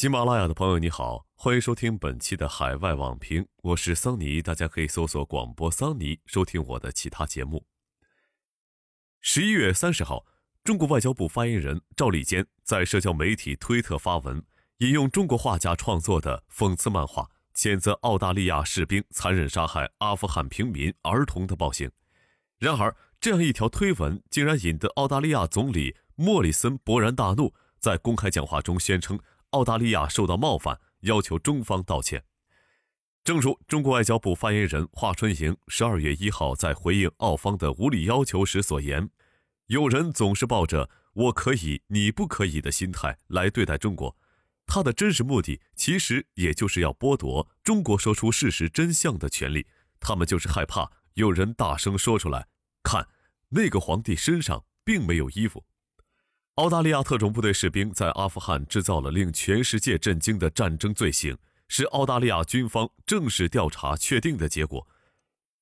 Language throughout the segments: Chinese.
喜马拉雅的朋友你好，欢迎收听本期的海外网评，我是桑尼，大家可以搜索广播桑尼收听我的其他节目。十一月三十号，中国外交部发言人赵立坚在社交媒体推特发文，引用中国画家创作的讽刺漫画，谴责澳大利亚士兵残忍杀害阿富汗平民儿童的暴行。然而，这样一条推文竟然引得澳大利亚总理莫里森勃然大怒，在公开讲话中宣称。澳大利亚受到冒犯，要求中方道歉。正如中国外交部发言人华春莹十二月一号在回应澳方的无理要求时所言：“有人总是抱着‘我可以，你不可以’的心态来对待中国，他的真实目的其实也就是要剥夺中国说出事实真相的权利。他们就是害怕有人大声说出来：‘看，那个皇帝身上并没有衣服。’”澳大利亚特种部队士兵在阿富汗制造了令全世界震惊的战争罪行，是澳大利亚军方正式调查确定的结果。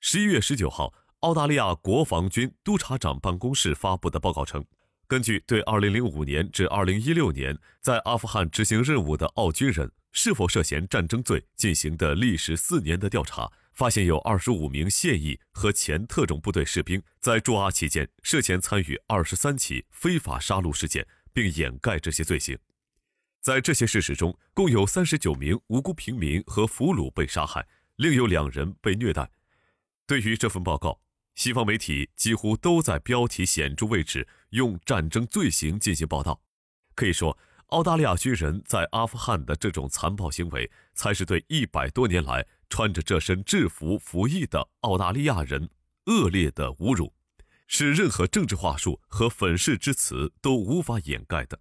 十一月十九号，澳大利亚国防军督察长办公室发布的报告称，根据对二零零五年至二零一六年在阿富汗执行任务的澳军人是否涉嫌战争罪进行的历时四年的调查。发现有二十五名现役和前特种部队士兵在驻阿期间涉嫌参与二十三起非法杀戮事件，并掩盖这些罪行。在这些事实中，共有三十九名无辜平民和俘虏被杀害，另有两人被虐待。对于这份报告，西方媒体几乎都在标题显著位置用战争罪行进行报道。可以说，澳大利亚军人在阿富汗的这种残暴行为，才是对一百多年来。穿着这身制服服役的澳大利亚人，恶劣的侮辱，是任何政治话术和粉饰之词都无法掩盖的。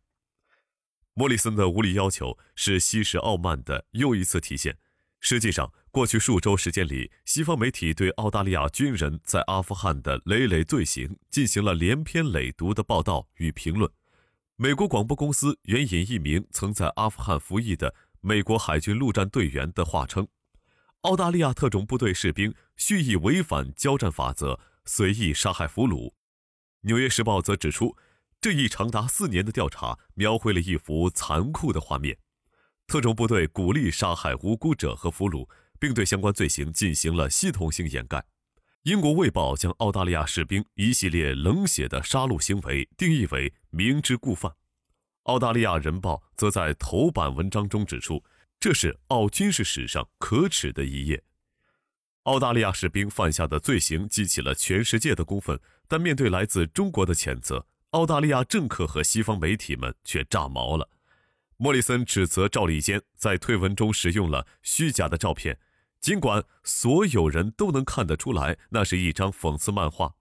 莫里森的无理要求是西式傲慢的又一次体现。实际上，过去数周时间里，西方媒体对澳大利亚军人在阿富汗的累累罪行进行了连篇累牍的报道与评论。美国广播公司援引一名曾在阿富汗服役的美国海军陆战队员的话称。澳大利亚特种部队士兵蓄意违反交战法则，随意杀害俘虏。《纽约时报》则指出，这一长达四年的调查描绘了一幅残酷的画面：特种部队鼓励杀害无辜者和俘虏，并对相关罪行进行了系统性掩盖。英国《卫报》将澳大利亚士兵一系列冷血的杀戮行为定义为明知故犯。《澳大利亚人报》则在头版文章中指出。这是澳军事史上可耻的一页。澳大利亚士兵犯下的罪行激起了全世界的公愤，但面对来自中国的谴责，澳大利亚政客和西方媒体们却炸毛了。莫里森指责赵立坚在推文中使用了虚假的照片，尽管所有人都能看得出来那是一张讽刺漫画。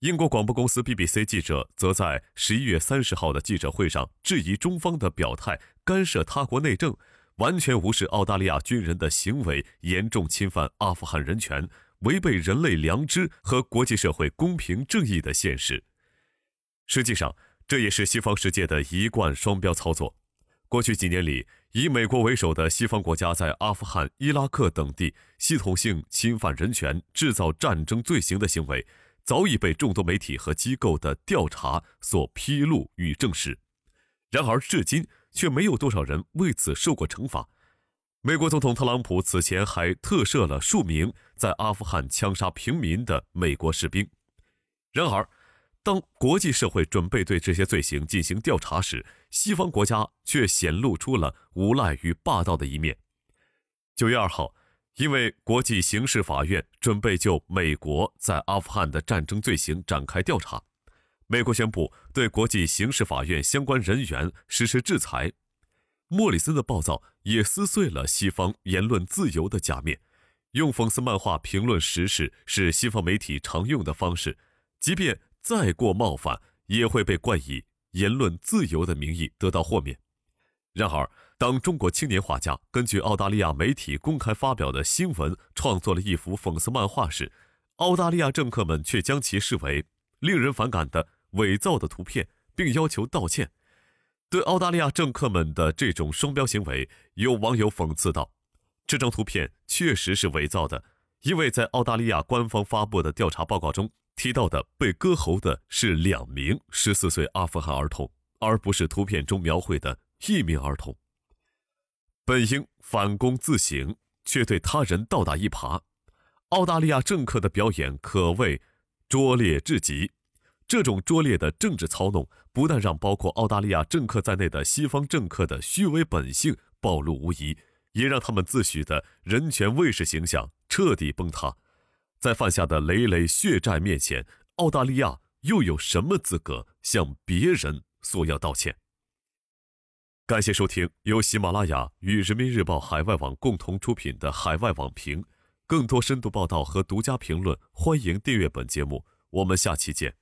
英国广播公司 BBC 记者则在十一月三十号的记者会上质疑中方的表态干涉他国内政。完全无视澳大利亚军人的行为严重侵犯阿富汗人权、违背人类良知和国际社会公平正义的现实。实际上，这也是西方世界的一贯双标操作。过去几年里，以美国为首的西方国家在阿富汗、伊拉克等地系统性侵犯人权、制造战争罪行的行为，早已被众多媒体和机构的调查所披露与证实。然而，至今。却没有多少人为此受过惩罚。美国总统特朗普此前还特赦了数名在阿富汗枪杀平民的美国士兵。然而，当国际社会准备对这些罪行进行调查时，西方国家却显露出了无赖与霸道的一面。九月二号，因为国际刑事法院准备就美国在阿富汗的战争罪行展开调查。美国宣布对国际刑事法院相关人员实施制裁。莫里森的暴躁也撕碎了西方言论自由的假面。用讽刺漫画评论时事是西方媒体常用的方式，即便再过冒犯，也会被冠以言论自由的名义得到豁免。然而，当中国青年画家根据澳大利亚媒体公开发表的新闻创作了一幅讽刺漫画时，澳大利亚政客们却将其视为令人反感的。伪造的图片，并要求道歉。对澳大利亚政客们的这种双标行为，有网友讽刺道：“这张图片确实是伪造的，因为在澳大利亚官方发布的调查报告中提到的被割喉的是两名十四岁阿富汗儿童，而不是图片中描绘的一名儿童。”本应反躬自省，却对他人倒打一耙。澳大利亚政客的表演可谓拙劣至极。这种拙劣的政治操弄，不但让包括澳大利亚政客在内的西方政客的虚伪本性暴露无遗，也让他们自诩的人权卫士形象彻底崩塌。在犯下的累累血债面前，澳大利亚又有什么资格向别人索要道歉？感谢收听由喜马拉雅与人民日报海外网共同出品的《海外网评》，更多深度报道和独家评论，欢迎订阅本节目。我们下期见。